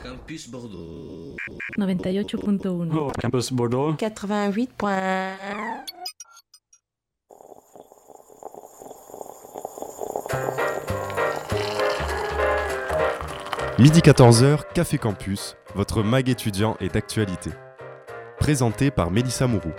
Campus Bordeaux. 98.1. Oh, Campus Bordeaux. 88. Midi 14h, Café Campus, votre mag étudiant est d'actualité. Présenté par Mélissa Mourou.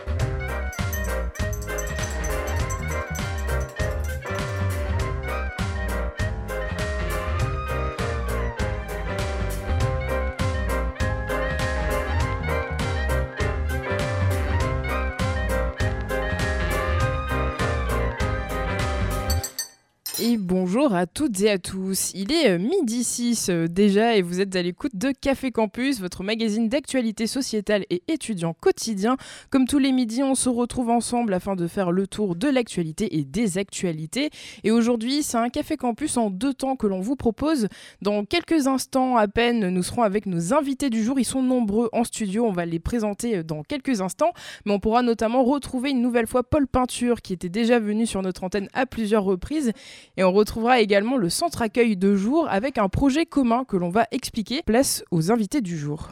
À tous. Il est euh, midi 6 euh, déjà et vous êtes à l'écoute de Café Campus, votre magazine d'actualité sociétale et étudiant quotidien. Comme tous les midis, on se retrouve ensemble afin de faire le tour de l'actualité et des actualités. Et aujourd'hui, c'est un Café Campus en deux temps que l'on vous propose. Dans quelques instants à peine, nous serons avec nos invités du jour. Ils sont nombreux en studio, on va les présenter euh, dans quelques instants. Mais on pourra notamment retrouver une nouvelle fois Paul Peinture qui était déjà venu sur notre antenne à plusieurs reprises. Et on retrouvera également le centre accueil de jour avec un projet commun que l'on va expliquer. Place aux invités du jour.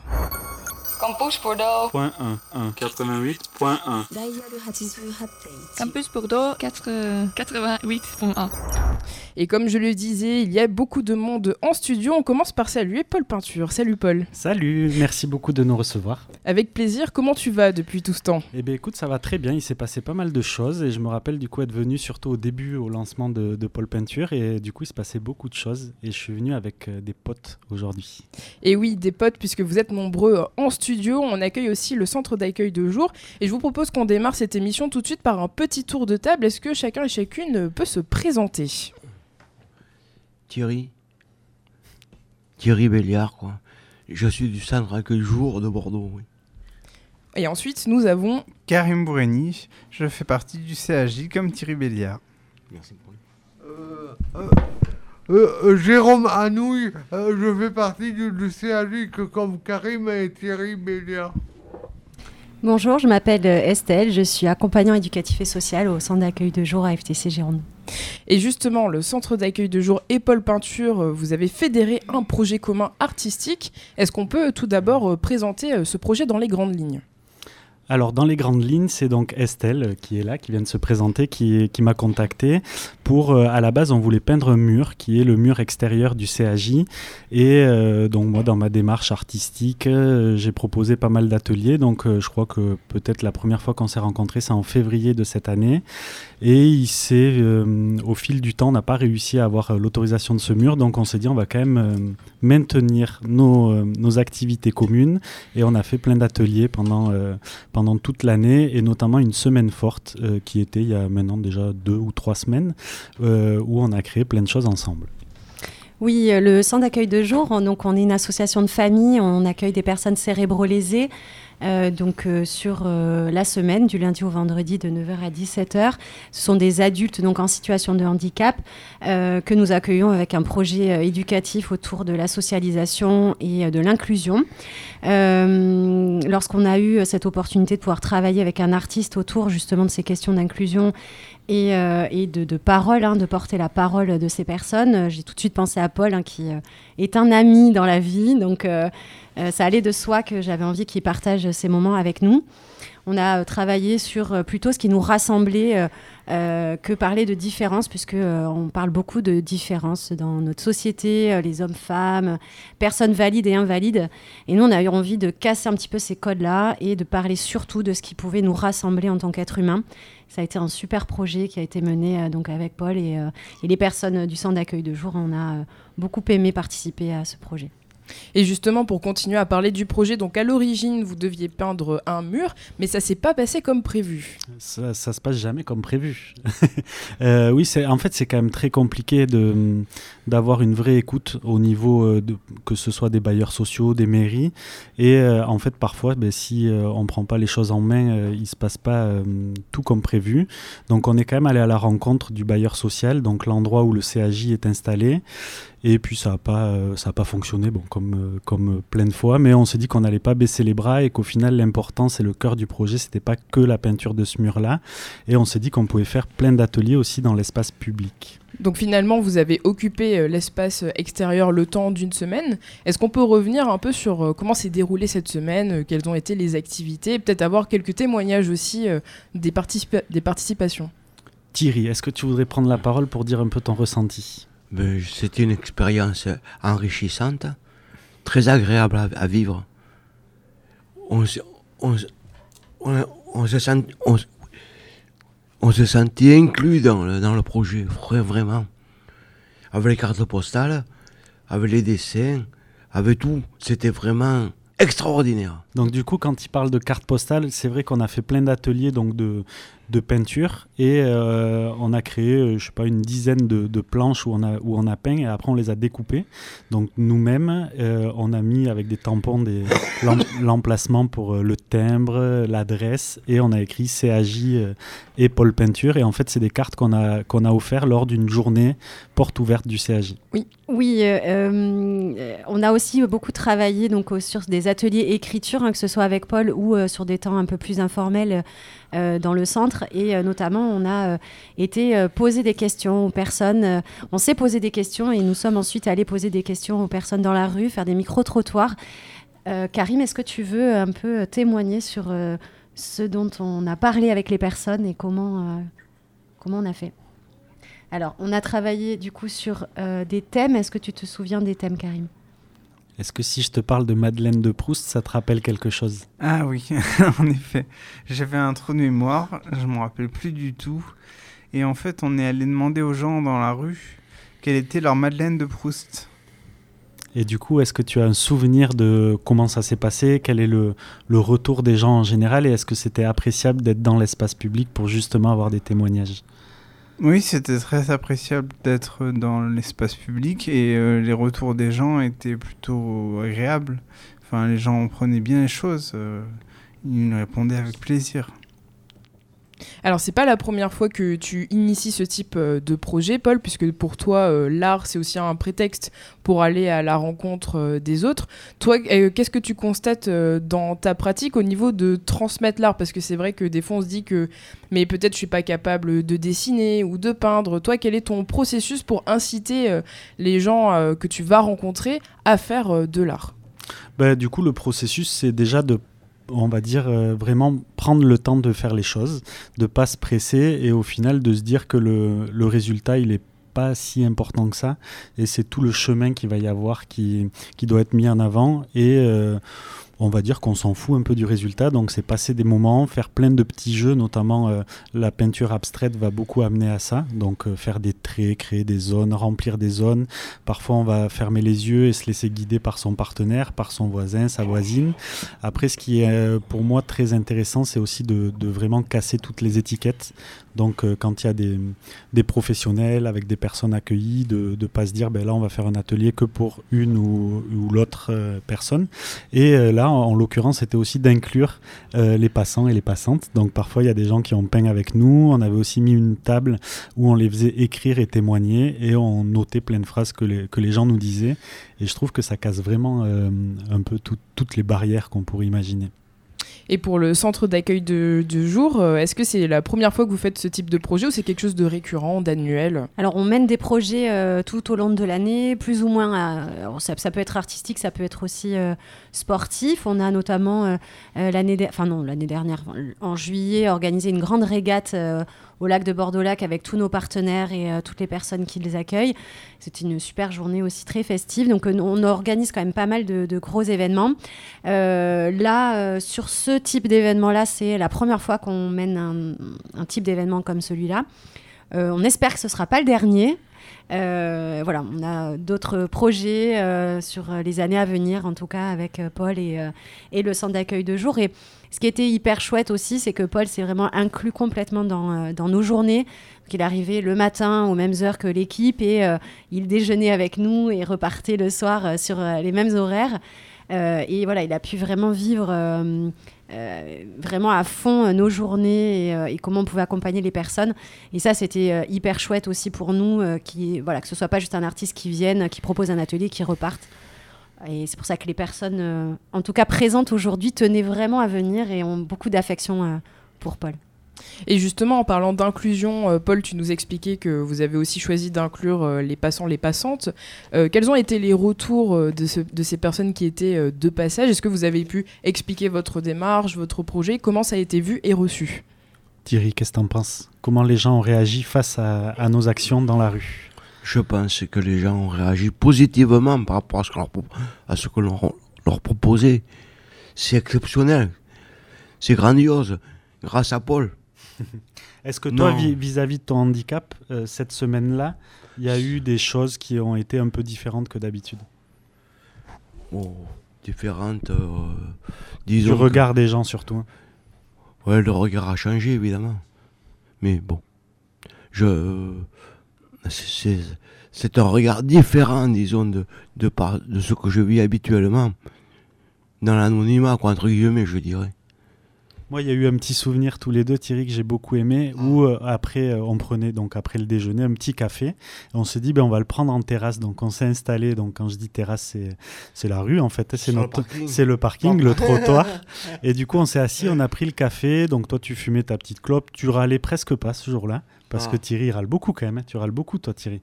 Campus Bordeaux. Point 1, 1, 88.1. Campus Bordeaux 4, 88.1. Et comme je le disais, il y a beaucoup de monde en studio. On commence par saluer Paul Peinture. Salut Paul. Salut, merci beaucoup de nous recevoir. Avec plaisir, comment tu vas depuis tout ce temps? Eh bien écoute, ça va très bien, il s'est passé pas mal de choses et je me rappelle du coup être venu surtout au début au lancement de, de Paul Peinture et du coup il se passait beaucoup de choses et je suis venu avec euh, des potes aujourd'hui. Et oui, des potes, puisque vous êtes nombreux en studio. On accueille aussi le centre d'accueil de jour. Et je vous propose qu'on démarre cette émission tout de suite par un petit tour de table. Est-ce que chacun et chacune peut se présenter? Thierry. Thierry Béliard, quoi. Je suis du centre accueil jour de Bordeaux, oui. Et ensuite, nous avons Karim Boureni, je fais partie du CAJ comme Thierry Béliard. Merci pour Jérôme Anouilh, euh, je fais partie du, du CAJ que comme Karim et Thierry Béliard. Bonjour, je m'appelle euh, Estelle, je suis accompagnant éducatif et social au centre d'accueil de jour à FTC Gironde. Et justement, le centre d'accueil de jour et Paul Peinture, euh, vous avez fédéré un projet commun artistique. Est-ce qu'on peut tout d'abord euh, présenter ce projet dans les grandes lignes? Alors dans les grandes lignes, c'est donc Estelle euh, qui est là, qui vient de se présenter, qui, m'a contacté pour, euh, à la base, on voulait peindre un mur qui est le mur extérieur du CAJ. Et euh, donc moi, dans ma démarche artistique, j'ai proposé pas mal d'ateliers. Donc je crois que peut-être la première fois qu'on s'est rencontrés, c'est en février de cette année. Et il s'est, au fil du temps, on n'a pas réussi à avoir l'autorisation de ce mur. Donc on s'est dit, on va quand même maintenir nos, nos activités communes. Et on a fait plein d'ateliers pendant, pendant toute l'année, et notamment une semaine forte euh, qui était il y a maintenant déjà deux ou trois semaines, euh, où on a créé plein de choses ensemble. Oui, euh, le centre d'accueil de jour, on- donc on est une association de famille, on accueille des personnes cérébro-lésées. euh, donc euh, sur la semaine, du lundi au vendredi, de 9h à 17h. Ce sont des adultes donc en situation de handicap que nous accueillons avec un projet éducatif autour de la socialisation et de l'inclusion. Lorsqu'on a eu cette opportunité de pouvoir travailler avec un artiste autour justement de ces questions d'inclusion et, euh, et de, parole, hein, de porter la parole de ces personnes. J'ai tout de suite pensé à Paul, hein, qui euh, est un ami dans la vie. Donc, euh, ça allait de soi que j'avais envie qu'il partage ces moments avec nous. On a travaillé sur plutôt ce qui nous rassemblait que parler de différences, puisque euh, on parle beaucoup de différences dans notre société, euh, les hommes-femmes, personnes valides et invalides. Et nous, on a eu envie de casser un petit peu ces codes-là et de parler surtout de ce qui pouvait nous rassembler en tant qu'être humain. Ça a été un super projet qui a été mené euh, donc avec Paul et, euh, et les personnes du centre d'accueil de jour. On a euh, beaucoup aimé participer à ce projet. Et justement, pour continuer à parler du projet, donc à l'origine, vous deviez peindre un mur, mais ça s'est pas passé comme prévu. Ça, ça se passe jamais comme prévu. Euh, oui, c'est en fait c'est quand même très compliqué de d'avoir une vraie écoute au niveau euh, que ce soit des bailleurs sociaux, des mairies. Et euh, en fait, parfois, ben, si euh, on prend pas les choses en main, il se passe pas tout comme prévu. Donc, on est quand même allé à la rencontre du bailleur social, donc l'endroit où le CAJ est installé. Et puis ça n'a pas, euh, ça a pas fonctionné, bon, comme, euh, comme plein de fois, mais on s'est dit qu'on n'allait pas baisser les bras et qu'au final l'important c'est le cœur du projet, c'était pas que la peinture de ce mur-là. Et on s'est dit qu'on pouvait faire plein d'ateliers aussi dans l'espace public. Donc finalement, vous avez occupé euh, l'espace extérieur le temps d'une semaine. Est-ce qu'on peut revenir un peu sur comment s'est déroulée cette semaine, quelles ont été les activités, peut-être avoir quelques témoignages aussi des, participa- des participations? Thierry, est-ce que tu voudrais prendre la parole pour dire un peu ton ressenti? C'était une expérience enrichissante, très agréable à, vivre. On, se- on, on, se sent, on, se- sentit inclus dans le, dans le projet, vra- vraiment. Avec les cartes postales, avec les dessins, avec tout. C'était vraiment extraordinaire. Donc du coup, quand il parle de carte postale, c'est vrai qu'on a fait plein d'ateliers donc de, de peinture et euh, on a créé, euh, je sais pas, une dizaine de, planches où on, a, où on a peint et après on les a découpées. Donc nous-mêmes, euh, on a mis avec des tampons l'emplacement pour le timbre, l'adresse et on a écrit CAJ et Pôle Peinture. Et en fait, c'est des cartes qu'on a, qu'on a offert lors d'une journée porte ouverte du CAJ. Oui, euh, on a aussi beaucoup travaillé donc, sur des ateliers écriture, hein, que ce soit avec Paul ou sur des temps un peu plus informels dans le centre. Et euh, notamment, on a euh, été euh, poser des questions aux personnes. euh, on s'est posé des questions et nous sommes ensuite allés poser des questions aux personnes dans la rue, faire des micro-trottoirs. Euh, Karim, est-ce que tu veux un peu témoigner sur euh, ce dont on a parlé avec les personnes et comment, euh, comment on a fait? Alors, on a travaillé du coup sur euh, des thèmes. Est-ce que tu te souviens des thèmes, Karim? Est-ce que si je te parle de Madeleine de Proust, ça te rappelle quelque chose? Ah oui, en effet. J'avais un trou de mémoire, je me rappelle plus du tout. Et en fait, on est allé demander aux gens dans la rue quelle était leur Madeleine de Proust. Et du coup, est-ce que tu as un souvenir de comment ça s'est passé? Quel est le, le retour des gens en général? Et est-ce que c'était appréciable d'être dans l'espace public pour justement avoir des témoignages? Oui, c'était très appréciable d'être dans l'espace public et euh, les retours des gens étaient plutôt agréables. Enfin, les gens prenaient bien les choses. euh, ils nous répondaient avec plaisir. Alors, c'est pas la première fois que tu inities ce type euh, de projet, Paul, puisque pour toi, euh, l'art, c'est aussi un prétexte pour aller à la rencontre euh, des autres. Toi, qu'est-ce que tu constates dans ta pratique au niveau de transmettre l'art? Parce que c'est vrai que des fois, on se dit que, mais peut-être je suis pas capable de dessiner ou de peindre. Toi, quel est ton processus pour inciter les gens que tu vas rencontrer à faire de l'art? Bah, Du coup, le processus, c'est déjà de on va dire euh, vraiment prendre le temps de faire les choses, de pas se presser et au final de se dire que le, le résultat il est pas si important que ça. Et c'est tout le chemin qu'il va y avoir qui, qui doit être mis en avant. Et euh, on va dire qu'on s'en fout un peu du résultat donc c'est passer des moments, faire plein de petits jeux notamment euh, la peinture abstraite va beaucoup amener à ça donc euh, faire des traits, créer des zones, remplir des zones parfois on va fermer les yeux et se laisser guider par son partenaire, par son voisin, sa voisine après, ce qui est euh, pour moi très intéressant, c'est aussi de, vraiment casser toutes les étiquettes. Donc, quand il y a des, professionnels avec des personnes accueillies, de ne pas se dire, ben là, on va faire un atelier que pour une ou, ou l'autre personne. Et euh, en, en l'occurrence, c'était aussi d'inclure euh, les passants et les passantes. Donc, parfois, il y a des gens qui ont peint avec nous. On avait aussi mis une table où on les faisait écrire et témoigner et on notait plein de phrases que les, gens nous disaient. Et je trouve que ça casse vraiment euh, un peu tout- toutes les barrières qu'on pourrait imaginer. Et pour le centre d'accueil de, jour, euh, est-ce que c'est la première fois que vous faites ce type de projet ou c'est quelque chose de récurrent, d'annuel Alors, on mène des projets euh, tout au long de l'année, plus ou moins. alors, ça, peut être artistique, ça peut être aussi euh, sportif. On a notamment euh, euh, l'année, enfin non, l'année dernière, en juillet, organisé une grande régate euh, au lac de Bordeaux-Lac avec tous nos partenaires et euh, toutes les personnes qui les accueillent. C'était une super journée aussi très festive. Donc, euh, on organise quand même pas mal de, gros événements. Euh, là, sur ce type d'événement-là, c'est la première fois qu'on mène un type d'événement comme celui-là. Euh, on espère que ce ne sera pas le dernier. Euh, voilà, on a d'autres projets euh, sur les années à venir, en tout cas avec Paul et, et le centre d'accueil de jour. Et ce qui était hyper chouette aussi, c'est que Paul s'est vraiment inclus complètement dans, dans nos journées. Donc, il arrivait le matin aux mêmes heures que l'équipe et il déjeunait avec nous et repartait le soir sur les mêmes horaires. Et voilà, il a pu vraiment vivre euh, vraiment à fond euh, nos journées et, euh, et comment on pouvait accompagner les personnes. Et ça, c'était hyper chouette aussi pour nous, qui, voilà, que ce soit pas juste un artiste qui vienne, qui propose un atelier, qui reparte. Et c'est pour ça que les personnes, en tout cas présentes aujourd'hui, tenaient vraiment à venir et ont beaucoup d'affection pour Paul. Et justement, en parlant d'inclusion, euh, Paul, tu nous expliquais que vous avez aussi choisi d'inclure euh, les passants, les passantes. Euh, quels ont été les retours de, ce- de ces personnes qui étaient de passage? Est-ce que vous avez pu expliquer votre démarche, votre projet? Comment ça a été vu et reçu? Thierry, qu'est-ce que t'en penses? Comment les gens ont réagi face à, à nos actions dans la rue? Je pense que les gens ont réagi positivement par rapport à ce, leur à que l'on leur proposait. C'est exceptionnel. C'est grandiose. Grâce à Paul. Est-ce que toi, vis-à-vis de ton handicap, euh, cette semaine-là, il y a eu des choses qui ont été un peu différentes que d'habitude? Oh, différentes. euh, Du disons. que- regard des gens surtout. hein. Ouais, le regard a changé, évidemment. Mais bon, je. c'est- C'est c'est un regard différent, disons, de, de, par, de ce que je vis habituellement. Dans l'anonymat, quoi, entre guillemets, je dirais. Moi, il y a eu un petit souvenir tous les deux, Thierry, que j'ai beaucoup aimé, où euh, après, euh, on prenait donc après le déjeuner un petit café. Et on s'est dit, ben, on va le prendre en terrasse. Donc, on s'est installé. Donc, quand je dis terrasse, c'est la rue en fait. C'est notre, parking. c'est le parking, le trottoir. Et du coup, on s'est assis, on a pris le café. Donc, toi, tu fumais ta petite clope. Tu râlais presque pas ce jour-là, parce Ah. que Thierry râle beaucoup quand même. hein. Tu râles beaucoup, toi, Thierry.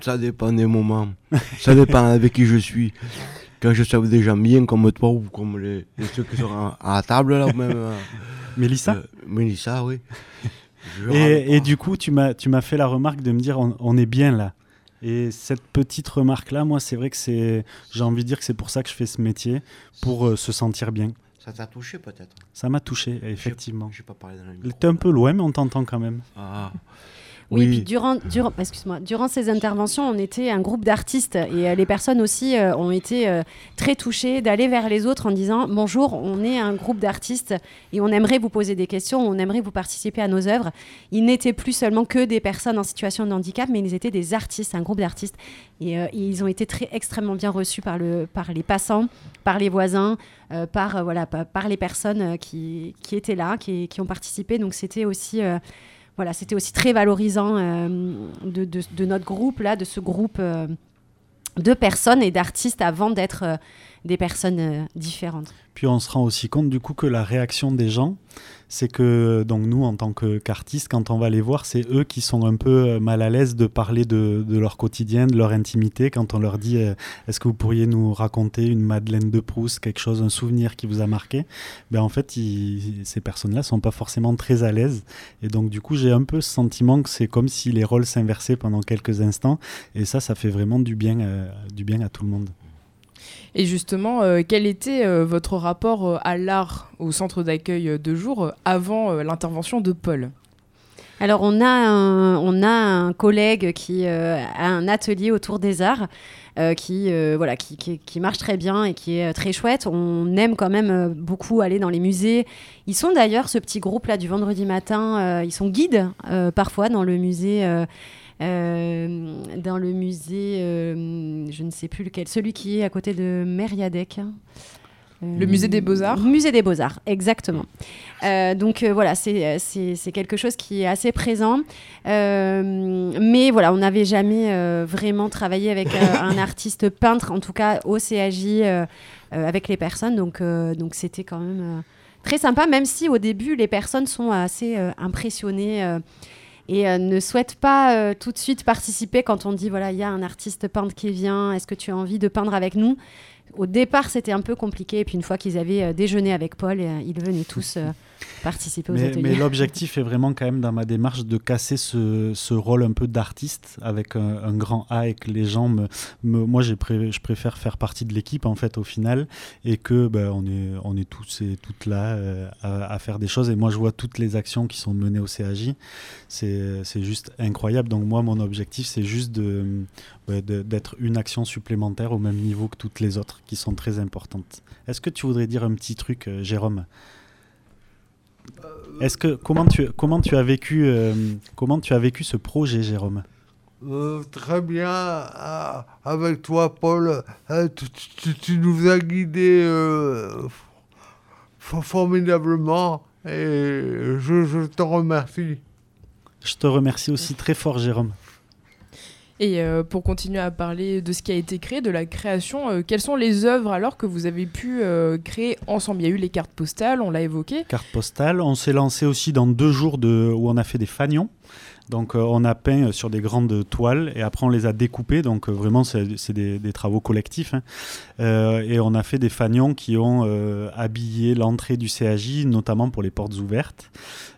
Ça dépend des moments. Ça dépend avec qui je suis. Quand je avec des gens bien comme toi ou comme les, les ceux qui sont à, à table, là, ou même. euh, Mélissa euh, Mélissa, oui. Et, du coup, tu m'as tu m'as fait la remarque de me dire on, on est bien là. Et cette petite remarque-là, moi, c'est vrai que c'est. J'ai envie de dire que c'est pour ça que je fais ce métier, pour euh, se sentir bien. Ça t'a touché peut-être? Ça m'a touché, effectivement. Je pas parlé dans la micro. T'es un peu loin, mais on t'entend quand même. Ah. Oui, puis durant, durant, excuse-moi, durant ces interventions, on était un groupe d'artistes et euh, les personnes aussi euh, ont été euh, très touchées d'aller vers les autres en disant bonjour, on est un groupe d'artistes et on aimerait vous poser des questions, on aimerait vous participer à nos œuvres. Ils n'étaient plus seulement que des personnes en situation de handicap, mais ils étaient des artistes, un groupe d'artistes et euh, ils ont été très extrêmement bien reçus par le, par les passants, par les voisins, par voilà, par, par les personnes qui, qui étaient là, qui, qui ont participé. Donc c'était aussi voilà, c'était aussi très valorisant euh, de, notre groupe, là, de ce groupe euh, de personnes et d'artistes avant d'être euh, des personnes différentes. Puis on se rend aussi compte du coup que la réaction des gens, c'est que donc nous en tant qu'artistes, quand on va les voir, c'est eux qui sont un peu euh, mal à l'aise de parler de, leur quotidien, de leur intimité. Quand on leur dit euh, est-ce que vous pourriez nous raconter une Madeleine de Proust, quelque chose, un souvenir qui vous a marqué, ben en fait ces personnes-là sont pas forcément très à l'aise. Et donc du coup j'ai un peu ce sentiment que c'est comme si les rôles s'inversaient pendant quelques instants. Et ça, ça fait vraiment du bien, euh, du bien à tout le monde. Et justement, euh, quel était euh, votre rapport euh, à l'art au centre d'accueil de jour avant l'intervention de Paul? Alors, on a un, on a un collègue qui a un atelier autour des arts. qui, voilà, qui, qui- marche très bien et qui est très chouette. On aime quand même beaucoup aller dans les musées. Ils sont d'ailleurs, ce petit groupe-là du vendredi matin, ils sont guides parfois dans le musée. Euh, dans le musée, euh, je ne sais plus lequel, celui qui est à côté de Mériadec. Euh, Le musée des Beaux-Arts Musée des Beaux-Arts, exactement. Euh, donc euh, voilà, c'est c'est- c'est quelque chose qui est assez présent. Euh, mais voilà, on n'avait jamais vraiment travaillé avec un artiste peintre, en tout cas au CAJ, avec les personnes. Donc donc c'était quand même très sympa, même si au début, les personnes sont assez impressionnées. Et euh, ne souhaitent pas euh, tout de suite participer quand on dit voilà il y a un artiste peintre qui vient est-ce que tu as envie de peindre avec nous? Au départ, c'était un peu compliqué. Et puis, une fois qu'ils avaient euh, déjeuné avec Paul, ils venaient tous participer aux Mais, ateliers. mais l'objectif est vraiment quand même dans ma démarche de casser ce, ce rôle un peu d'artiste avec un, un grand A et que les gens me, me- moi pré- je préfère faire partie de l'équipe en fait au final et que ben, on est on est tous et toutes là euh, à, à faire des choses. Et moi je vois toutes les actions qui sont menées au CAJ c'est juste incroyable. Donc moi mon objectif c'est juste de- d'être une action supplémentaire au même niveau que toutes les autres qui sont très importantes. Est-ce que tu voudrais dire un petit truc euh, Jérôme? Est-ce que comment tu comment tu as vécu euh, comment tu as vécu ce projet, Jérôme? Euh, très bien, euh, avec toi, Paul. Euh, tu, tu- tu nous as guidés euh, formidablement et je, je te remercie. Je te remercie aussi très fort, Jérôme. Et euh, pour continuer à parler de ce qui a été créé, de la création, euh, quelles sont les œuvres alors que vous avez pu euh, créer ensemble? Il y a eu les cartes postales, on l'a évoqué. Cartes postales, on s'est lancé aussi dans deux jours de, où on a fait des fanions. Donc on a peint sur des grandes toiles et après on les a découpées. Donc vraiment c'est des, travaux collectifs. Hein. et on a fait des fanions qui ont habillé l'entrée du CAJ, notamment pour les portes ouvertes.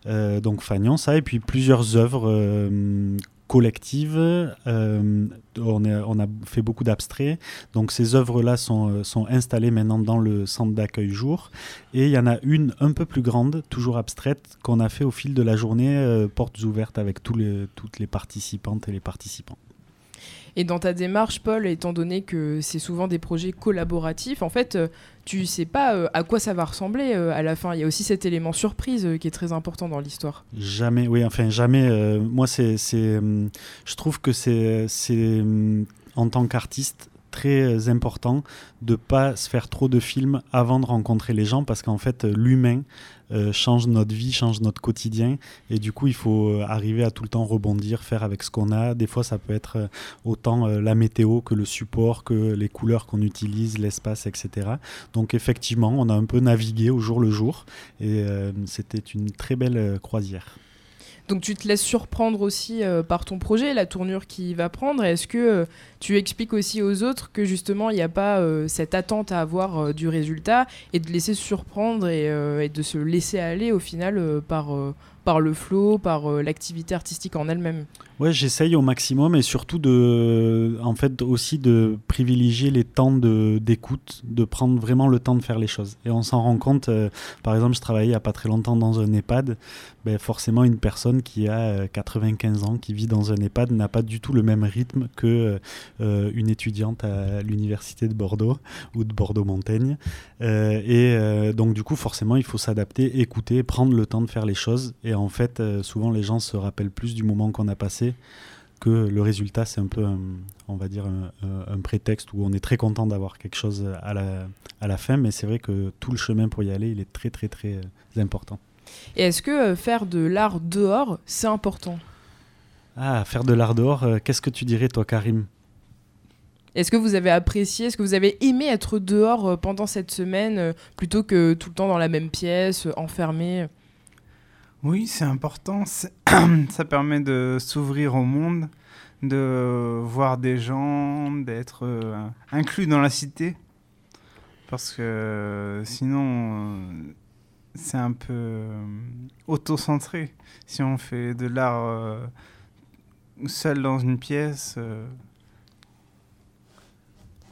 donc fanions ça et puis plusieurs œuvres collective. Euh, on, a fait beaucoup d'abstraits. Donc ces œuvres-là sont, euh, sont, installées maintenant dans le centre d'accueil jour. Et il y en a une un peu plus grande, toujours abstraite, qu'on a fait au fil de la journée, euh, portes ouvertes avec toutes les participantes et les participants. Et dans ta démarche, Paul, étant donné que c'est souvent des projets collaboratifs, en fait, tu sais pas euh, à quoi ça va ressembler euh, à la fin. Il y a aussi cet élément surprise euh, qui est très important dans l'histoire. Jamais, oui, enfin jamais. moi, c'est, je trouve que c'est, c'est en tant qu'artiste très important de pas se faire trop de films avant de rencontrer les gens parce qu'en fait l'humain euh, change notre vie, change notre quotidien. Et du coup, il faut euh, arriver à tout le temps rebondir, faire avec ce qu'on a. Des fois, ça peut être euh, autant la météo que le support, que les couleurs qu'on utilise, l'espace, etc. Donc effectivement, on a un peu navigué au jour le jour. Et c'était une très belle croisière. Donc tu te laisses surprendre aussi euh, par ton projet, la tournure qu'il va prendre. Est-ce que euh, tu expliques aussi aux autres que justement il n'y a pas euh, cette attente à avoir du résultat et de laisser surprendre et, de se laisser aller au final par, par le flow, par l'activité artistique en elle-même? Ouais, j'essaye au maximum et surtout de, en fait, aussi de privilégier les temps d'écoute, de, prendre vraiment le temps de faire les choses. Et on s'en rend compte, euh, par exemple, je travaillais il n'y a pas très longtemps dans un EHPAD, ben forcément une personne qui a 95 euh, ans, qui vit dans un EHPAD, n'a pas du tout le même rythme que euh, une étudiante à l'université de Bordeaux ou de Bordeaux-Montaigne. et donc du coup, forcément, il faut s'adapter, écouter, prendre le temps de faire les choses. Et en fait, souvent les gens se rappellent plus du moment qu'on a passé que le résultat, c'est un peu, on va dire, un, prétexte où on est très content d'avoir quelque chose à la, à la fin, mais c'est vrai que tout le chemin pour y aller, il est très, très, très euh, important. Et est-ce que euh, faire de l'art dehors, c'est important? Ah, faire de l'art dehors, euh, qu'est-ce que tu dirais, toi, Karim? Est-ce que vous avez apprécié, est-ce que vous avez aimé être dehors pendant cette semaine plutôt que tout le temps dans la même pièce, enfermé? Oui, c'est important. Ça permet de s'ouvrir au monde, de voir des gens, d'être euh, inclus dans la cité. Parce que sinon, euh, c'est un peu euh, auto-centré. Si on fait de l'art seul dans une pièce.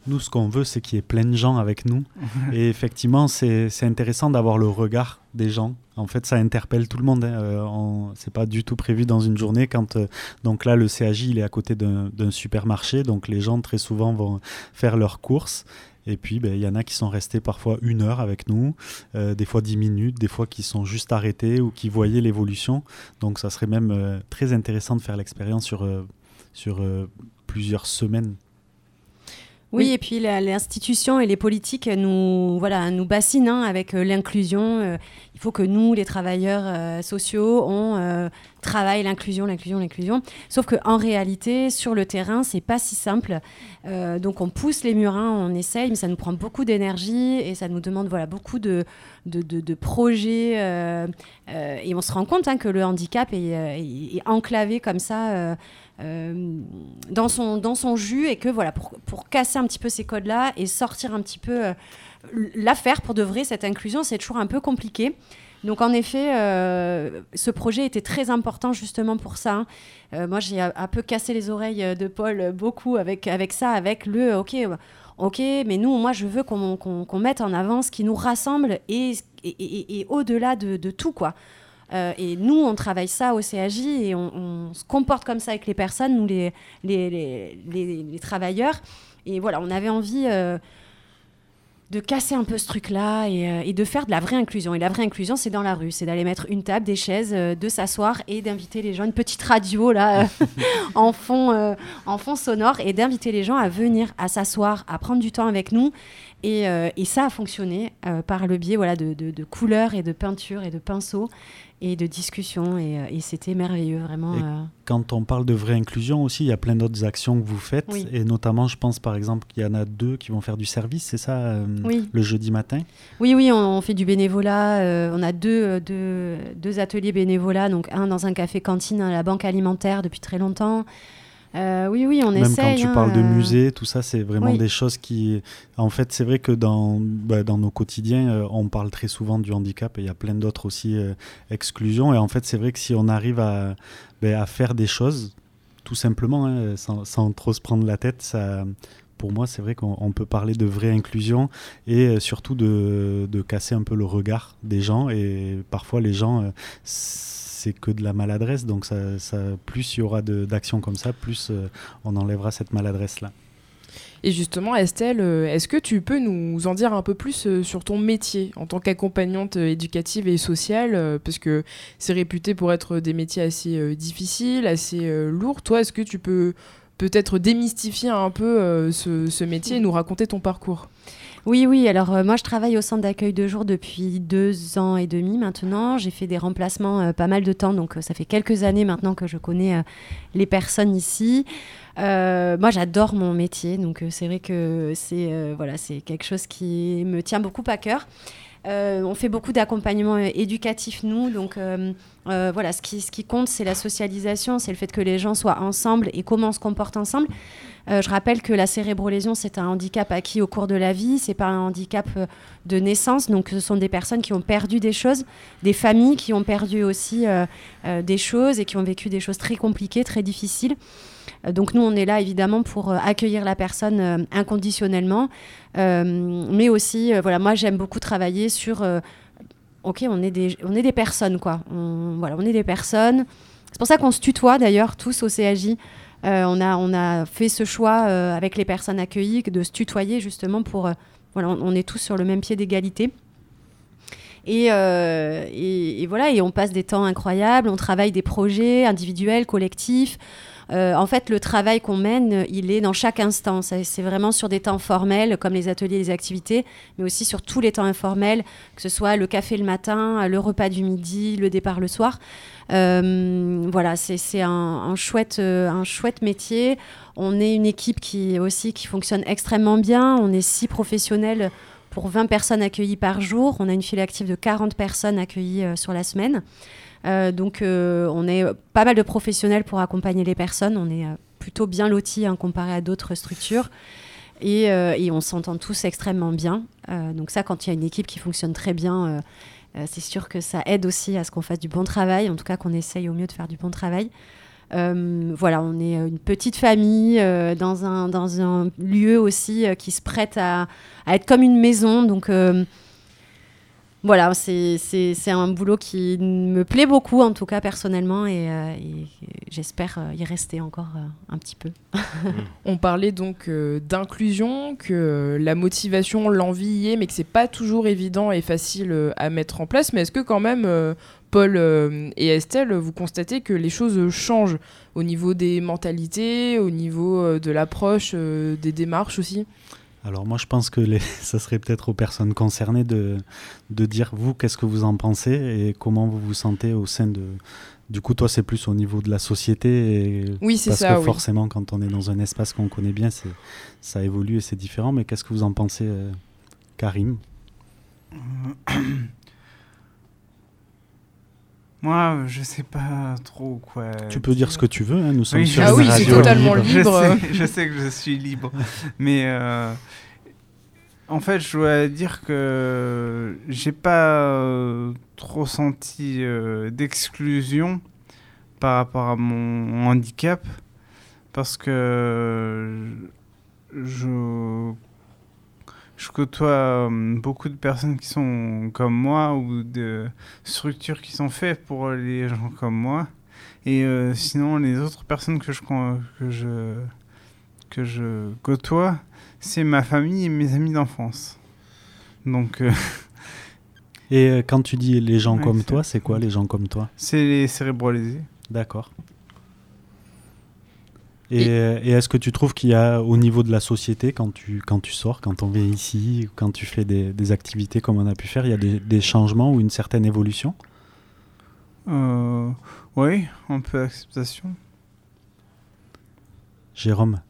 Nous, ce qu'on veut, c'est qu'il y ait plein de gens avec nous. Et effectivement, c'est intéressant d'avoir le regard des gens. En fait, ça interpelle tout le monde. Hein. Euh, c'est pas du tout prévu dans une journée. Quand euh, donc là, le CAJ, il est à côté d'un supermarché, donc les gens très souvent vont faire leurs courses. Et puis, ben, il y en a qui sont restés parfois une heure avec nous, euh, des fois dix minutes, des fois qui sont juste arrêtés ou qui voyaient l'évolution. Donc, ça serait même très intéressant de faire l'expérience sur, sur plusieurs semaines. Oui, et puis l'institution et les politiques nous, voilà, nous bassinent hein, avec euh, l'inclusion. Euh, il faut que nous, les travailleurs euh, sociaux, on travaille l'inclusion, l'inclusion, l'inclusion. Sauf qu'en réalité, sur le terrain, c'est pas si simple. donc on pousse les murins, on essaye, mais ça nous prend beaucoup d'énergie et ça nous demande voilà, beaucoup de, de, de, projets. et on se rend compte hein, que le handicap est, est, enclavé comme ça dans, son, dans son jus et que voilà, pour, pour casser un petit peu ces codes-là et sortir un petit peu euh, l'affaire pour de vrai, cette inclusion, c'est toujours un peu compliqué. Donc en effet, euh, ce projet était très important justement pour ça. Moi, j'ai un peu cassé les oreilles de Paul beaucoup avec, avec ça, avec le OK, OK, mais nous, moi, je veux qu'on mette en avant ce qui nous rassemble et, et, et, au-delà de, de, tout, quoi. Euh, et nous, on travaille ça au CAJ et on, se comporte comme ça avec les personnes, nous, les, les, les, les, travailleurs. Et voilà, on avait envie euh, de casser un peu ce truc-là et, euh, et, de faire de la vraie inclusion. Et la vraie inclusion, c'est dans la rue, c'est d'aller mettre une table, des chaises, de s'asseoir et d'inviter les gens, une petite radio là, en, fond, en fond sonore, et d'inviter les gens à venir, à s'asseoir, à prendre du temps avec nous Et, euh, et ça a fonctionné euh, par le biais voilà, de, de- de couleurs et de peintures et de pinceaux et de discussions. Et, euh, et c'était merveilleux, vraiment. Euh. Quand on parle de vraie inclusion aussi, il y a plein d'autres actions que vous faites. Oui. Et notamment, je pense par exemple qu'il y en a deux qui vont faire du service, c'est ça, Oui. le jeudi matin? Oui, oui, on, on fait du bénévolat. on a deux, deux, deux ateliers bénévolat, donc un dans un café-cantine à la banque alimentaire depuis très longtemps. Euh, oui, oui, on Même essaye. quand tu hein, parles de euh, musée, tout ça, c'est vraiment oui. des choses qui... En fait, c'est vrai que dans, bah, dans nos quotidiens, euh, on parle très souvent du handicap et il y a plein d'autres aussi euh, exclusions. Et en fait, c'est vrai que si on arrive à, ben, à faire des choses, tout simplement, hein, sans, sans trop se prendre la tête, ça... Pour moi, c'est vrai qu'on on peut parler de vraie inclusion et surtout de, de casser un peu le regard des gens. Et parfois, les gens, c'est que de la maladresse. Donc, ça, ça- plus il y aura d'actions comme ça, plus euh, on enlèvera cette maladresse-là. Et justement, Estelle, euh, est-ce que tu peux nous en dire un peu plus euh, sur ton métier en tant qu'accompagnante éducative et sociale Parce que c'est réputé pour être des métiers assez difficiles, assez lourds. Toi, est-ce que tu peux peut-être démystifier un peu ce métier et nous raconter ton parcours? Oui, oui. Alors, euh, moi, je travaille au centre d'accueil de jour depuis deux ans et demi maintenant. J'ai fait des remplacements euh, pas mal de temps. Donc, euh, ça fait quelques années maintenant que je connais les personnes ici. Moi, j'adore mon métier. Donc, c'est vrai que c'est voilà, c'est quelque chose qui me tient beaucoup à cœur. Euh, on fait beaucoup d'accompagnement euh, éducatif, nous. Donc, euh, voilà, ce qui, compte, c'est la socialisation, c'est le fait que les gens soient ensemble et comment on se comporte ensemble. Je rappelle que la cérébrolésion, c'est un handicap acquis au cours de la vie, c'est pas un handicap de naissance. Donc, ce sont des personnes qui ont perdu des choses, des familles qui ont perdu aussi des choses et qui ont vécu des choses très compliquées, très difficiles. Euh, Donc nous, on est là évidemment pour euh, accueillir la personne euh, inconditionnellement, mais aussi, voilà, moi j'aime beaucoup travailler sur, ok, on est des, on est des personnes quoi, on, voilà, on est des personnes. C'est pour ça qu'on se tutoie d'ailleurs tous au CAJ. On a, on a fait ce choix avec les personnes accueillies de se tutoyer justement pour, voilà, on, est tous sur le même pied d'égalité. Et- et voilà, et on passe des temps incroyables, on travaille des projets individuels, collectifs. Euh, en fait, le travail qu'on mène, il est dans chaque instant. C'est vraiment sur des temps formels, comme les ateliers, les activités, mais aussi sur tous les temps informels, que ce soit le café le matin, le repas du midi, le départ le soir. Euh, voilà, c'est un, chouette, euh, un chouette métier. On est une équipe qui aussi qui fonctionne extrêmement bien. On est six professionnels pour 20 personnes accueillies par jour. On a une file active de 40 personnes accueillies euh, sur la semaine. Euh, donc euh, on est pas mal de professionnels pour accompagner les personnes. On est euh, plutôt bien lotis hein, comparé à d'autres structures. Et, on s'entend tous extrêmement bien. Donc ça, quand il y a une équipe qui fonctionne très bien, c'est sûr que ça aide aussi à ce qu'on fasse du bon travail, en tout cas qu'on essaye au mieux de faire du bon travail. Voilà, on est une petite famille dans, un, lieu aussi qui se prête à, à être comme une maison. Donc voilà, c'est un boulot qui me plaît beaucoup, en tout cas personnellement, et, euh, j'espère euh, y rester encore euh, un petit peu. On parlait donc d'inclusion, que la motivation, l'envie y est, mais que c'est pas toujours évident et facile à mettre en place. Mais est-ce que quand même, Paul et Estelle, vous constatez que les choses changent au niveau des mentalités, au niveau de l'approche, des démarches aussi? Alors moi je pense que les... ça serait peut-être aux personnes concernées de, de dire vous qu'est-ce que vous en pensez et comment vous vous sentez au sein de... Du coup toi c'est plus au niveau de la société et... Oui, c'est parce ça, que oui. forcément quand on est dans un espace qu'on connaît bien ça évolue et c'est différent mais qu'est-ce que vous en pensez euh, Karim? Moi, je sais pas trop quoi. Tu peux dire ce que tu veux, hein, nous sommes Oui, sur je une sais. radio libre. Je sais, je sais que je suis libre. Mais euh, en fait, je dois dire que j'ai pas euh, trop senti euh, d'exclusion par rapport à mon handicap. Parce que je, je côtoie euh, beaucoup de personnes qui sont comme moi ou de structures qui sont faites pour les gens comme moi. Et euh, sinon, les autres personnes que je, que je, que je côtoie, c'est ma famille et mes amis d'enfance. Donc, euh, Et quand tu dis les gens Ouais, comme toi, c'est quoi les gens comme toi? C'est les cérébralisés. D'accord. Et, et est-ce que tu trouves qu'il y a au niveau de la société, quand tu, quand tu sors, quand on vient ici, quand tu fais des, des activités comme on a pu faire, il y a des, des changements ou une certaine évolution? Euh, oui, un peu d'acceptation. Jérôme,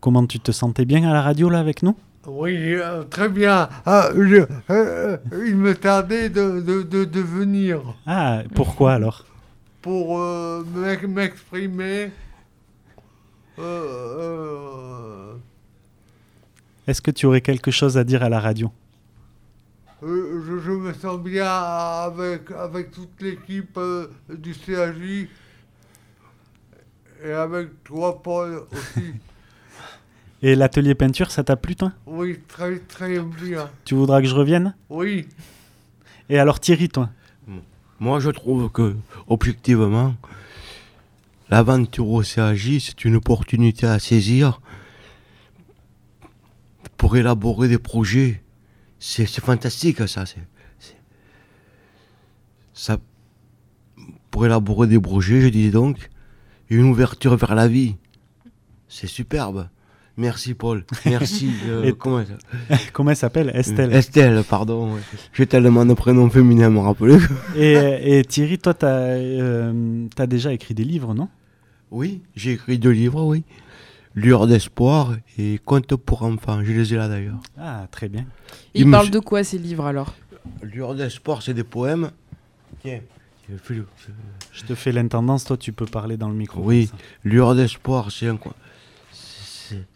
comment tu te sentais bien à la radio là avec nous? Oui, euh, très bien. Ah, je- euh, euh, il me tardait de, de, de, de venir Ah, pourquoi alors? Pour euh, m'ex- m'exprimer. Euh, euh, Est-ce que tu aurais quelque chose à dire à la radio? Euh, je, je me sens bien avec, avec toute l'équipe euh, du CAJ et avec toi, Paul, aussi. Et l'atelier peinture, ça t'a plu toi? Oui, très, très bien. Tu voudras que je revienne? Oui. Et alors Thierry, toi? Moi, je trouve que, objectivement, l'aventure au CAJ, c'est une opportunité à saisir pour élaborer des projets. C'est fantastique, ça. ça. Pour élaborer des projets, je disais donc, une ouverture vers la vie. C'est superbe. Merci, Paul. Merci. euh, Et- comment elle s'appelle? Estelle. Estelle, pardon. ouais. J'ai tellement de prénoms féminins à me rappeler. Et, et Thierry, toi, tu as, déjà écrit des livres, non? Oui, j'ai écrit deux livres, oui. Lueur d'espoir et Contes pour enfants. Je les ai là d'ailleurs. Ah, très bien. Et il Il me parle fait- de quoi ces livres alors? Lueur d'espoir, c'est des poèmes. Tiens, je te fais l'intendance, toi, tu peux parler dans le micro. Oui. Lueur d'espoir, c'est un. quoi c'est-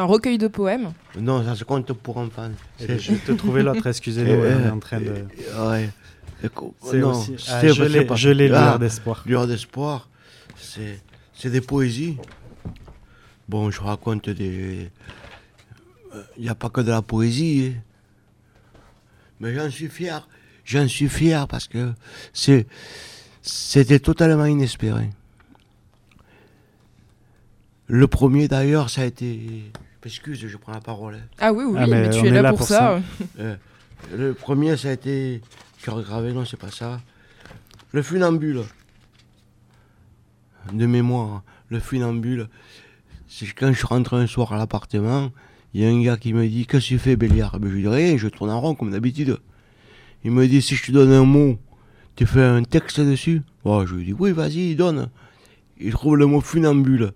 un recueil de poèmes? Non, ça c'est Contes pour enfants. Eh Je vais te trouver l'autre, excusez-nous, Euh, on est en train de... euh, Ouais. C'est aussi... Ah, c'est- je l'ai, Ah, Lueur d'espoir. Lueur d'espoir, c'est c'est des poésies. Bon, je raconte des. Il n'y a pas que de la poésie. hein. Mais j'en suis fier. J'en suis fier parce que c'est c'était totalement inespéré. Le premier d'ailleurs, ça a été. Excuse, je prends la parole. hein. Ah oui, oui, Ah, mais mais, tu es là, là pour, pour ça. Euh, le premier, ça a été cœur gravé, non, c'est pas ça. Le funambule. De mémoire, le funambule. C'est quand je suis rentré un soir à l'appartement, il y a un gars qui me dit Qu'est-ce que tu fais, Béliard? Ben, Je lui dis rien, je tourne en rond comme d'habitude. Il me dit Si je te donne un mot, tu fais un texte dessus? Oh, Je lui dis Oui, vas-y, donne. Il trouve le mot funambule.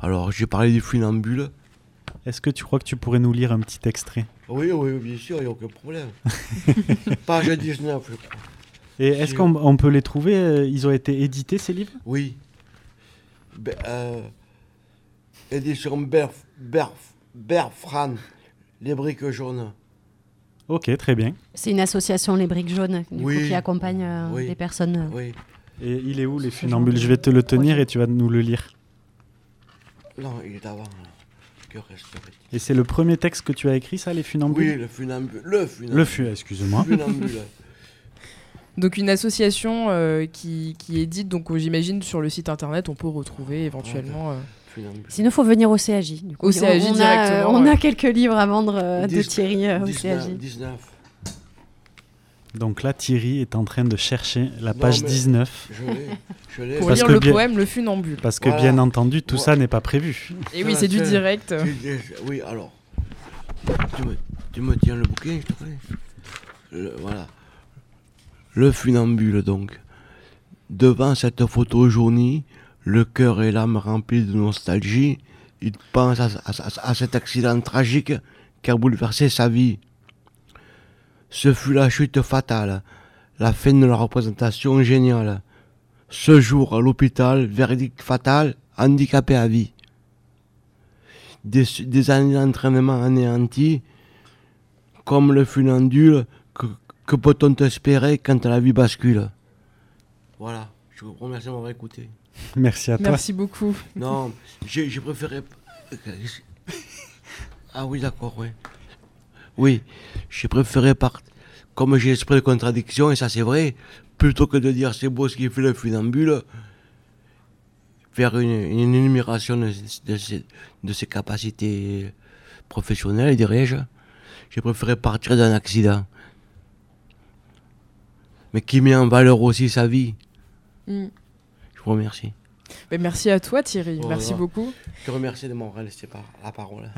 Alors, j'ai parlé du funambule. Est-ce que tu crois que tu pourrais nous lire un petit extrait? Oui, oui, bien sûr, il n'y a aucun problème. Page 19, je crois. Et est-ce qu'on on peut les trouver euh, Ils ont été édités, ces livres? Oui. Be- euh, édition Berf, Berf, Berfran, les briques jaunes. Ok, très bien. C'est une association, les Briques Jaunes, du coup, Oui. qui accompagne euh, Oui. les personnes. euh, Oui. Et il est où, les funambules? Je vais te le tenir et tu vas nous le lire. Non, il est avant. resterait Et c'est le premier texte que tu as écrit, ça, les funambules? Oui, le funambule. Le funambule. Le fu, excuse-moi. funambule. Donc une association euh, qui, qui édite, donc euh, j'imagine sur le site internet, on peut retrouver éventuellement. euh. Sinon, il faut venir au CAJ. Du coup. Au CAJ on, directement, on ouais. a quelques livres à vendre euh, de Thierry euh, au 19, CAJ. 19. Donc là, Thierry est en train de chercher la Non, page mais- 19. Je. Je pour Parce lire que le bien- poème Le Funambule. Parce que Voilà. bien entendu, tout ça n'est pas prévu. Et oui, Ça, c'est du direct. Oui, alors. Tu me, tu me tiens le bouquin, s'il te plaît Le- Voilà. Le funambule, donc. Devant cette photo jaunie, le cœur et l'âme remplis de nostalgie, il pense à, cet accident tragique qui a bouleversé sa vie. Ce fut la chute fatale, la fin de la représentation géniale. Ce jour à l'hôpital, verdict fatal, handicapé à vie des, années d'entraînement anéanties, comme le funambule, que, peut-on espérer quand la vie bascule? Voilà, je vous remercie de m'avoir écouté. Merci à toi. Merci beaucoup. Non, j'ai préféré... Ah oui, d'accord, oui. Oui, j'ai préféré par... Comme j'ai esprit de contradiction, et ça c'est vrai, plutôt que de dire c'est beau ce qu'il fait le funambule, faire une, une énumération de, de ses, de ses capacités professionnelles, dirais-je, j'ai préféré partir d'un accident. Mais qui met en valeur aussi sa vie. Mm. Je vous remercie. Ben, merci à toi Thierry, merci beaucoup. Je te remercie de m'avoir laissé par la parole.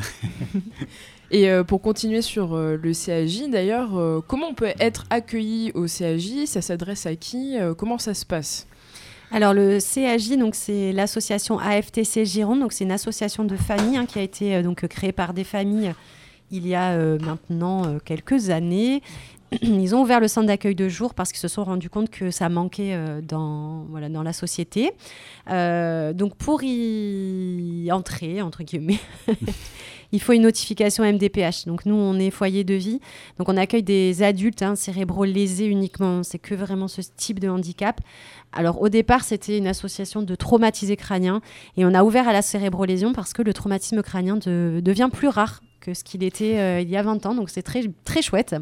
Et euh, pour continuer sur euh, le CAJ, d'ailleurs, euh, comment on peut être accueilli au CAJ Ça s'adresse à qui? Euh, Comment ça se passe? Alors le CAJ, donc c'est l'association AFTC Gironde, donc c'est une association de familles hein, qui a été euh, donc créée par des familles il y a euh, maintenant euh, quelques années. Ils ont ouvert le centre d'accueil de jour parce qu'ils se sont rendus compte que ça manquait euh, dans, voilà, dans la société. Euh, donc pour y entrer, entre guillemets, il faut une notification MDPH. Donc nous, on est foyer de vie. Donc on accueille des adultes hein, cérébraux lésés uniquement. C'est que vraiment ce type de handicap. Alors au départ, c'était une association de traumatisés crâniens et on a ouvert à la cérébrolésion parce que le traumatisme crânien de- devient plus rare que ce qu'il était euh, il y a 20 ans. Donc c'est très, très chouette.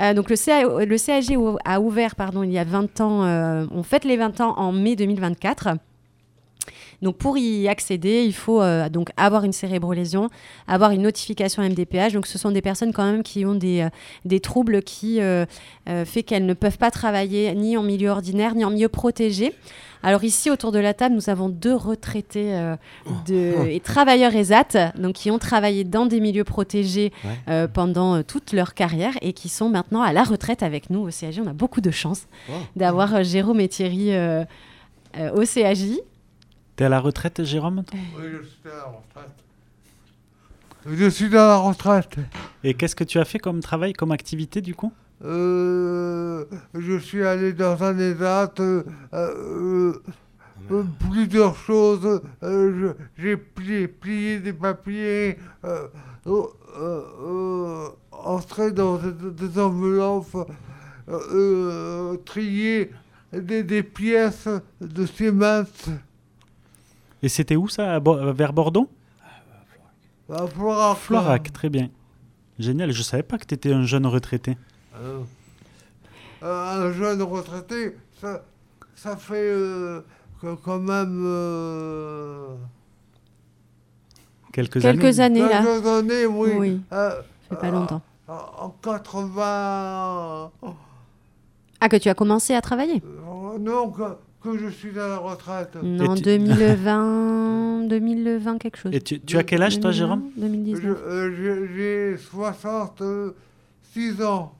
Euh, donc le, CA le CAG a ouvert pardon, il y a 20 ans, euh, on fête les 20 ans en mai 2024. Donc pour y accéder, il faut euh, donc avoir une cérébrolésion, avoir une notification MDPH. Donc ce sont des personnes quand même qui ont des, des troubles qui euh, fait qu'elles ne peuvent pas travailler ni en milieu ordinaire ni en milieu protégé. Alors ici autour de la table, nous avons deux retraités euh, de, et travailleurs ESAT, donc qui ont travaillé dans des milieux protégés Ouais. euh, pendant euh, toute leur carrière et qui sont maintenant à la retraite avec nous au CAJ. On a beaucoup de chance Oh. d'avoir euh, Jérôme et Thierry euh, euh, au CAJ. T'es à la retraite, Jérôme Oui, je suis à la retraite. Je suis dans la retraite. Et qu'est-ce que tu as fait comme travail, comme activité du coup? Euh, je suis allé dans un ESAT, euh, euh, euh, plusieurs choses. J'ai plié, plié des papiers, entré dans des, des enveloppes, trié des, des pièces de Siemens. Et c'était où ça Bo- Vers Bordeaux? À Florac. Florac, très bien. Génial, je savais pas que tu étais un jeune retraité. Euh, euh, un jeune retraité, ça, ça fait euh, que- quand même euh, Quelques, Quelques années. années là. quelques années, oui. Oui. Euh, Ça fait pas euh, longtemps. En 80... Ah, que tu as commencé à travailler euh, non, que, que je suis à la retraite. Non, tu- 2020, 2020 quelque chose. Et tu, tu as quel âge toi, 2020, Jérôme 2019. Je- euh, J'ai j'ai 66 ans.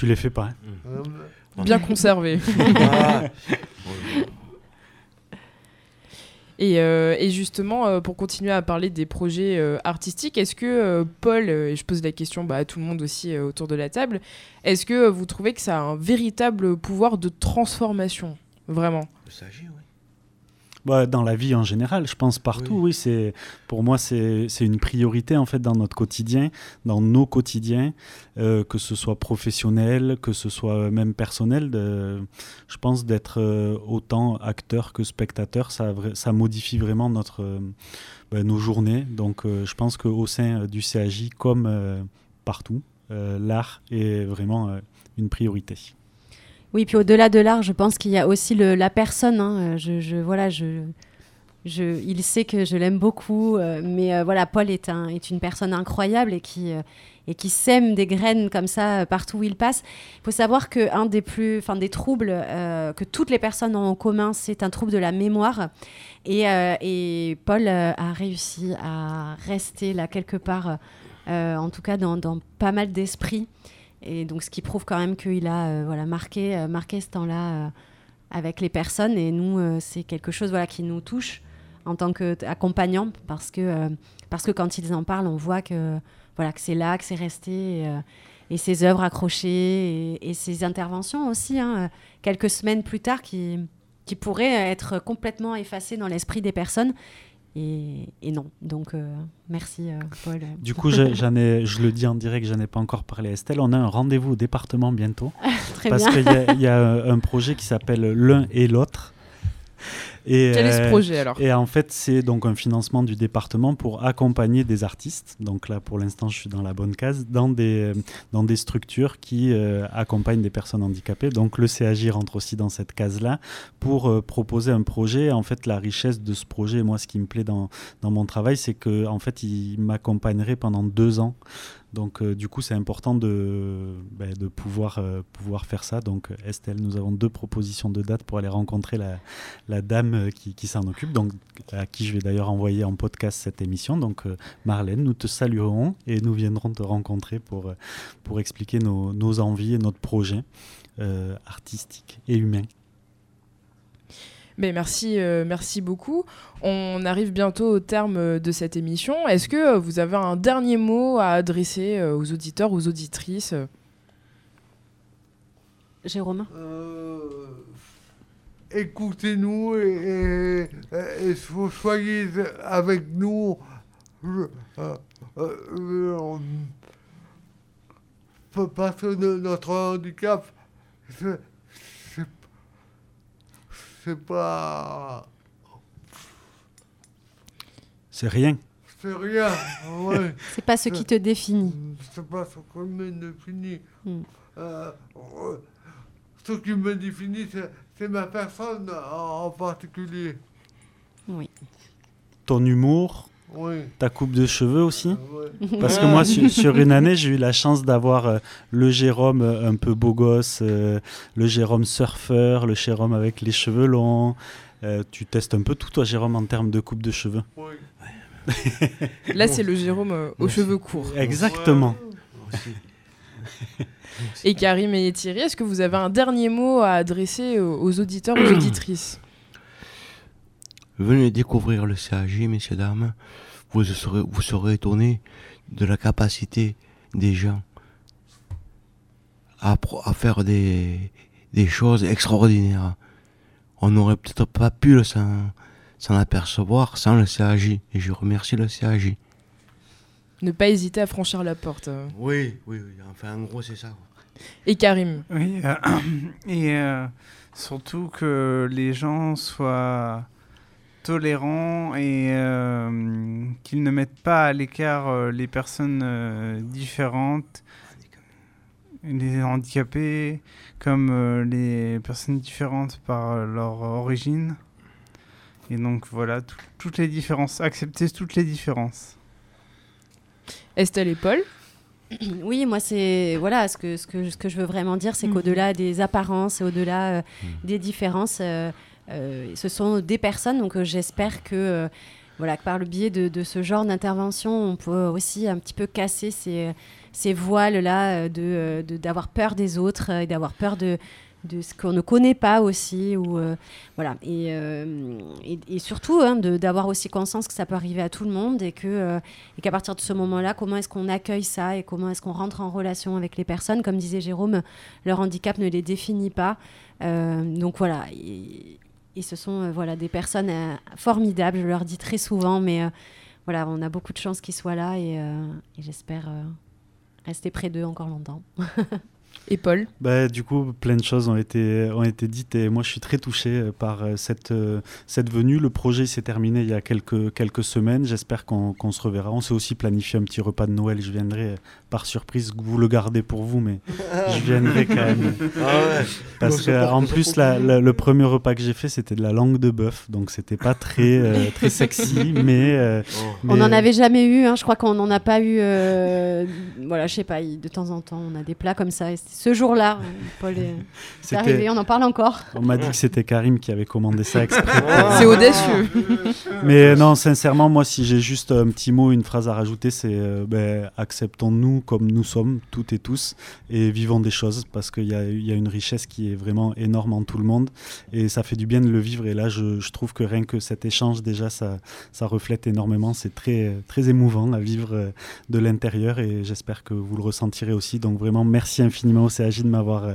Tu les fais pas. hein Euh, Bien conservé. Ah. Et, euh, et justement, euh, pour continuer à parler des projets euh, artistiques, est-ce que euh, Paul, euh, et je pose la question bah, à tout le monde aussi euh, autour de la table, est-ce que euh, vous trouvez que ça a un véritable pouvoir de transformation Vraiment? Le s'agit, oui. Bah, dans la vie en général, je pense partout. Oui, c'est pour moi c'est une priorité en fait dans notre quotidien, dans nos quotidiens, euh, que ce soit professionnel, que ce soit même personnel. de- je pense d'être euh, autant acteur que spectateur, ça modifie vraiment notre euh, bah, nos journées. Donc je pense qu'au sein du CAJ comme partout, l'art est vraiment une priorité. Oui, puis au-delà de l'art, je pense qu'il y a aussi la personne. hein. Je, je- voilà, il sait que je l'aime beaucoup, euh, mais euh, voilà, Paul est, un, est une personne incroyable et qui, euh, sème des graines comme ça euh, partout où il passe. Il faut savoir que un des plus, des troubles euh, que toutes les personnes ont en commun, c'est un trouble de la mémoire. Et, euh, Paul euh, a réussi à rester là quelque part, euh, en tout cas dans, dans pas mal d'esprits. Et donc, ce qui prouve quand même qu'il a euh, voilà, marqué, euh, marqué ce temps-là euh, avec les personnes. Et nous, c'est quelque chose voilà, qui nous touche en tant qu'accompagnants parce que, parce que quand ils en parlent, on voit que, voilà, que c'est là, que c'est resté. Et, ses œuvres accrochées et, ses interventions aussi, hein, quelques semaines plus tard, qui, qui pourraient être complètement effacées dans l'esprit des personnes. Et, et non. Donc, euh, merci, euh, Paul. Du coup, ai, je le dis en direct, j'en ai pas encore parlé à Estelle. On a un rendez-vous au département bientôt. Très parce qu'il y a un projet qui s'appelle L'un et l'autre. Et, Quel est ce euh, projet alors? Et en fait, c'est donc un financement du département pour accompagner des artistes. Donc là, pour l'instant, je suis dans la bonne case, dans des, dans des structures qui euh, accompagnent des personnes handicapées. Donc le CAJ rentre aussi dans cette case-là pour euh, proposer un projet. En fait, la richesse de ce projet, moi, ce qui me plaît dans, dans mon travail, c'est que en fait, il m'accompagnerait pendant deux ans Donc du coup, c'est important de, ben, de pouvoir, pouvoir faire ça. Donc Estelle, nous avons deux propositions de date pour aller rencontrer la, la dame qui, qui s'en occupe, donc à qui je vais d'ailleurs envoyer en podcast cette émission. Donc Marlène, nous te saluerons et nous viendrons te rencontrer pour, pour expliquer nos, nos envies et notre projet artistique et humain. Merci, euh, merci beaucoup. On arrive bientôt au terme euh, de cette émission. Est-ce que euh, vous avez un dernier mot à adresser aux auditeurs, aux auditrices Jérôme Écoutez-nous et, soyez avec nous. parce que notre handicap, c'est pas. C'est rien. C'est rien, ouais. c'est pas ce qui te définit. C'est pas ce qui me définit. Hmm. Euh, ce qui me définit, c'est ma personne en particulier. Oui. Ton humour, oui. Ta coupe de cheveux aussi Parce que moi, sur, une année, j'ai eu la chance d'avoir euh, le Jérôme euh, un peu beau gosse, euh, le Jérôme surfeur, le Jérôme avec les cheveux longs. tu testes un peu tout, toi, Jérôme, en termes de coupe de cheveux Oui. Là, c'est le Jérôme aux cheveux courts. Exactement. et Karim et Thierry, est-ce que vous avez un dernier mot à adresser aux auditeurs, aux auditrices? Venez découvrir le CAG, messieurs, dames. Vous serez, vous serez étonnés de la capacité des gens à, à faire des, des choses extraordinaires. On n'aurait peut-être pas pu s'en apercevoir sans le CAG. Et je remercie le CAG. Ne pas hésiter à franchir la porte. Oui, oui, oui. Enfin, en gros, c'est ça. Et Karim Oui, euh, et euh, surtout que les gens soient tolérants et euh, qu'ils ne mettent pas à l'écart euh, les personnes euh, différentes, les handicapés, comme les personnes différentes par leur origine. Et donc voilà, toutes les différences, accepter toutes les différences. Estelle et Paul? Oui, moi c'est voilà ce que ce que ce que je veux vraiment dire, c'est mhm. qu'au-delà des apparences et au-delà mhm. des différences, euh, ce sont des personnes, donc euh, j'espère que euh, voilà, par le biais de, ce genre d'intervention, on peut aussi un petit peu casser ces, ces voiles-là de, d'avoir peur des autres et d'avoir peur de, de ce qu'on ne connaît pas aussi. Ou, voilà. et, et, surtout hein, d'avoir aussi conscience que ça peut arriver à tout le monde et, que, et qu'à partir de ce moment-là, comment est-ce qu'on accueille ça et comment est-ce qu'on rentre en relation avec les personnes? Comme disait Jérôme, leur handicap ne les définit pas. donc voilà. Ce sont euh, voilà, des personnes euh, formidables, je leur dis très souvent, mais euh, voilà, on a beaucoup de chance qu'ils soient là et, et j'espère rester près d'eux encore longtemps. Et Paul bah, Du coup, plein de choses ont été, ont été dites et moi je suis très touché euh, par euh, cette, euh, cette venue. Le projet s'est terminé il y a quelques, quelques semaines. J'espère qu'on se reverra. On s'est aussi planifié un petit repas de Noël. Je viendrai par surprise. Vous le gardez pour vous, mais je viendrai quand même. Ah Parce qu'en plus, le premier repas que j'ai fait, c'était de la langue de bœuf. Donc c'était pas très, très sexy, mais, oh. On n'en avait jamais eu. Hein. Je crois qu'on n'en a pas eu. Voilà, je sais pas. De temps en temps, on a des plats comme ça ce jour-là. Paul est, arrivé, on en parle encore. On m'a dit que c'était Karim qui avait commandé ça exprès. c'est audacieux. Mais non, sincèrement, moi, si j'ai juste un petit mot, une phrase à rajouter, c'est euh, ben, acceptons-nous comme nous sommes, toutes et tous, et vivons des choses, parce qu'il y, y a, une richesse qui est vraiment énorme en tout le monde, et ça fait du bien de le vivre. Et là, je, je trouve que rien que cet échange, déjà, ça, ça reflète énormément. C'est très, très émouvant à vivre euh, de l'intérieur, et j'espère que vous le ressentirez aussi. Donc vraiment, merci infiniment au CAJ de m'avoir euh,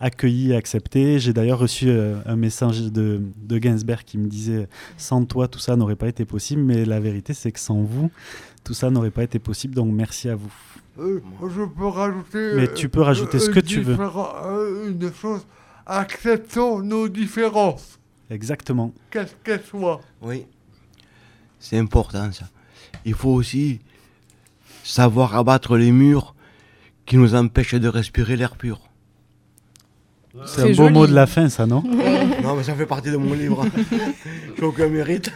accueilli et accepté. J'ai d'ailleurs reçu euh, un message de, de Gainsberg qui me disait sans toi tout ça n'aurait pas été possible, mais la vérité c'est que sans vous tout ça n'aurait pas été possible. Donc merci à vous. Euh, je peux rajouter. Mais tu peux rajouter ce que tu veux. Une chose, acceptons nos différences. Exactement. Qu'est-ce qu'elles soient. Oui, c'est important ça. Il faut aussi savoir abattre les murs qui nous empêche de respirer l'air pur. C'est un beau mot de la fin, ça, non Non, mais ça fait partie de mon livre. J'ai aucun mérite.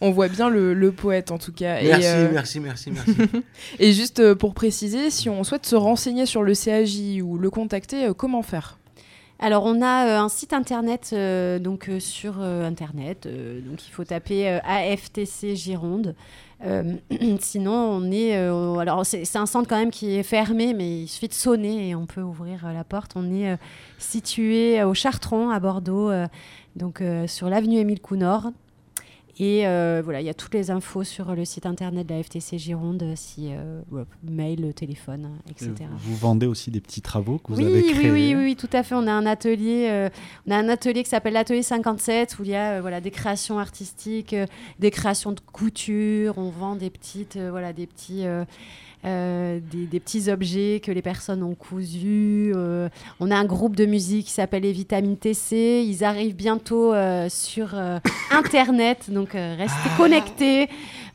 On voit bien le, le poète en tout cas. Merci, et, euh, merci, merci, merci. et juste euh, pour préciser, si on souhaite se renseigner sur le CAJ ou le contacter, euh, comment faire? Alors, on a euh, un site internet euh, donc, euh, sur euh, internet. euh, donc, il faut taper euh, AFTC Gironde. Euh, sinon, on est. euh, alors, c'est un centre quand même qui est fermé, mais il suffit de sonner et on peut ouvrir euh, la porte. On est situé au Chartron, à Bordeaux, donc sur l'avenue Émile Counor. Et euh, voilà, il y a toutes les infos sur le site internet de la FTC Gironde, si euh, mail, téléphone, etc. Vous vendez aussi des petits travaux que vous Oui, avez oui, créés. oui, oui, tout à fait. On a un atelier, euh, on a un atelier qui s'appelle l'atelier 57 où il y a euh, voilà des créations artistiques, euh, des créations de couture. On vend des petites, euh, voilà, des petits. Euh, des, des petits objets que les personnes ont cousus. euh, on a un groupe de musique qui s'appelle les Vitamines TC. Ils arrivent bientôt euh, sur euh, Internet, donc euh, restez connectés.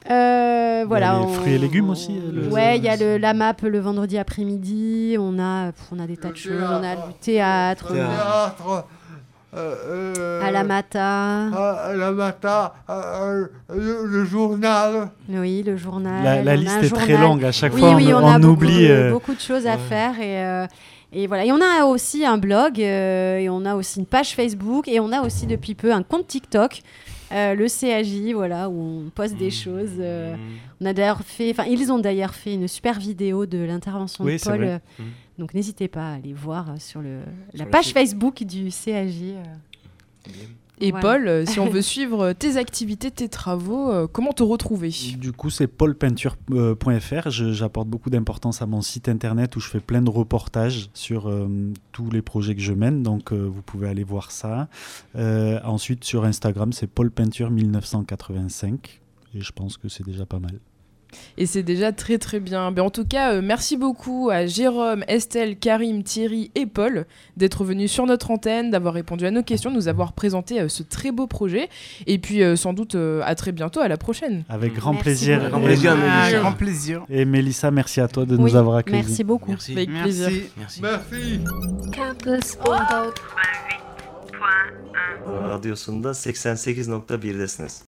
Euh, voilà, les on- fruits et légumes aussi, le- Ouais, il y a le, la map le vendredi après-midi. On a, on a des tas de choses. On a du théâtre. À la Mata. à la Mata, euh, le, le journal. Oui, le journal. La- a liste est très longue. À chaque Oui, fois, oui, on- on, a on beaucoup, oublie, de- euh, beaucoup de choses à ouais. faire. Et, euh, et voilà. Et on a aussi un blog, euh, et on a aussi une page Facebook, et on a aussi depuis peu un compte TikTok. euh, le CAJ, voilà, où on poste Mmh. des choses. euh, on a d'ailleurs fait, enfin, ils ont d'ailleurs fait une super vidéo de l'intervention Oui, de Paul. Donc n'hésitez pas à aller voir euh, sur le, la le page site. Facebook du CAJ. euh. Et Voilà. Paul, euh, si on veut suivre tes activités, tes travaux, euh, comment te retrouver? Du coup, c'est paulpeinture.fr. Je- J'apporte beaucoup d'importance à mon site internet où je fais plein de reportages sur euh, tous les projets que je mène. Donc, euh, vous pouvez aller voir ça. Euh, ensuite, sur Instagram, c'est paulpeinture1985. Et je pense que c'est déjà pas mal. Et c'est déjà très très bien. Ben, en tout cas, euh, merci beaucoup à Jérôme, Estelle, Karim, Thierry et Paul d'être venus sur notre antenne, d'avoir répondu à nos questions, de nous avoir présenté euh, ce très beau projet. Et puis euh, sans doute euh, à très bientôt, à la prochaine. Avec grand Merci plaisir. Grand plaisir, Et- Mélissa. grand plaisir. Et Mélissa, merci à toi de Oui, nous avoir accueillis. Merci beaucoup. Merci. Avec plaisir. Merci. Merci. Merci. Bordeaux. 88.1'desiniz.